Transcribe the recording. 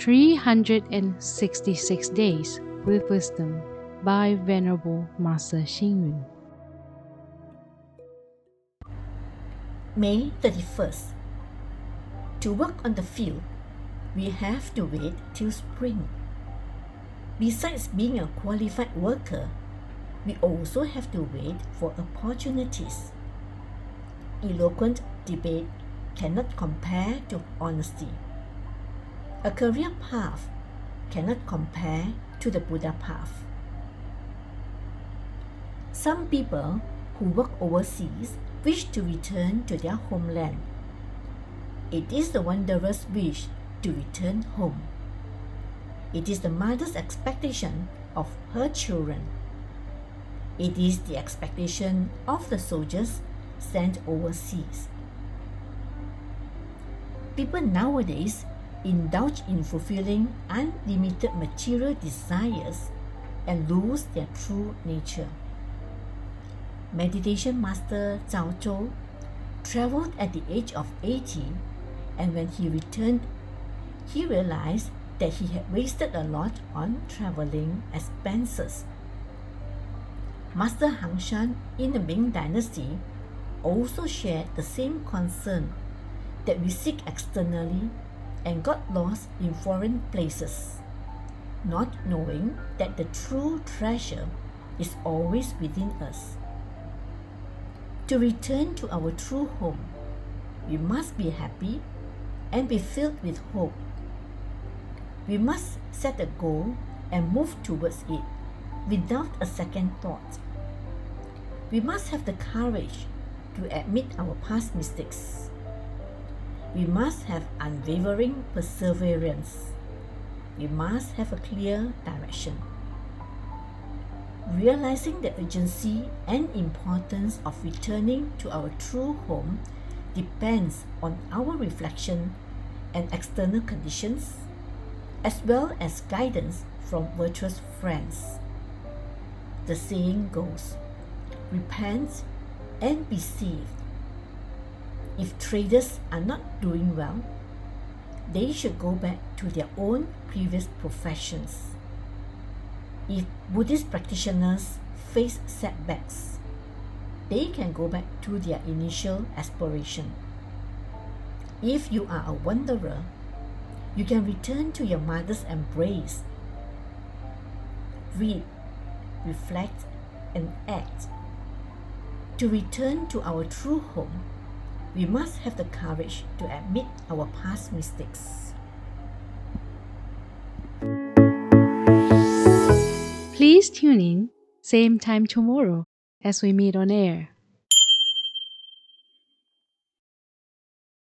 366 Days with Wisdom by Venerable Master Xing Yun. May 31st. To work on the field, we have to wait till spring. Besides being a qualified worker, we also have to wait for opportunities. Eloquent debate cannot compare to honesty. A career path cannot compare to the Buddha path. Some people who work overseas wish to return to their homeland. It is the wanderer's wish to return home. It is the mother's expectation of her children. It is the expectation of the soldiers sent overseas. People nowadays indulge in fulfilling unlimited material desires and lose their true nature. Meditation master Zhao Zhou traveled at the age of 80 and when he returned, he realized that he had wasted a lot on traveling expenses. Master Han Shan in the Ming Dynasty also shared the same concern that we seek externally and got lost in foreign places, not knowing that the true treasure is always within us. To return to our true home, we must be happy and be filled with hope. We must set a goal and move towards it without a second thought. We must have the courage to admit our past mistakes. We must have unwavering perseverance. We must have a clear direction realizing the urgency and importance of returning to our true home depends on our reflection and external conditions, as well as guidance from virtuous friends. The saying goes repent and be saved. If traders are not doing well, they should go back to their own previous professions if Buddhist practitioners face setbacks, they can go back to their initial aspiration. If you are a wanderer, you can return to your mother's embrace. Read, reflect, and act. To return to our true home, we must have the courage to admit our past mistakes. Please tune in, same time tomorrow as we meet on air.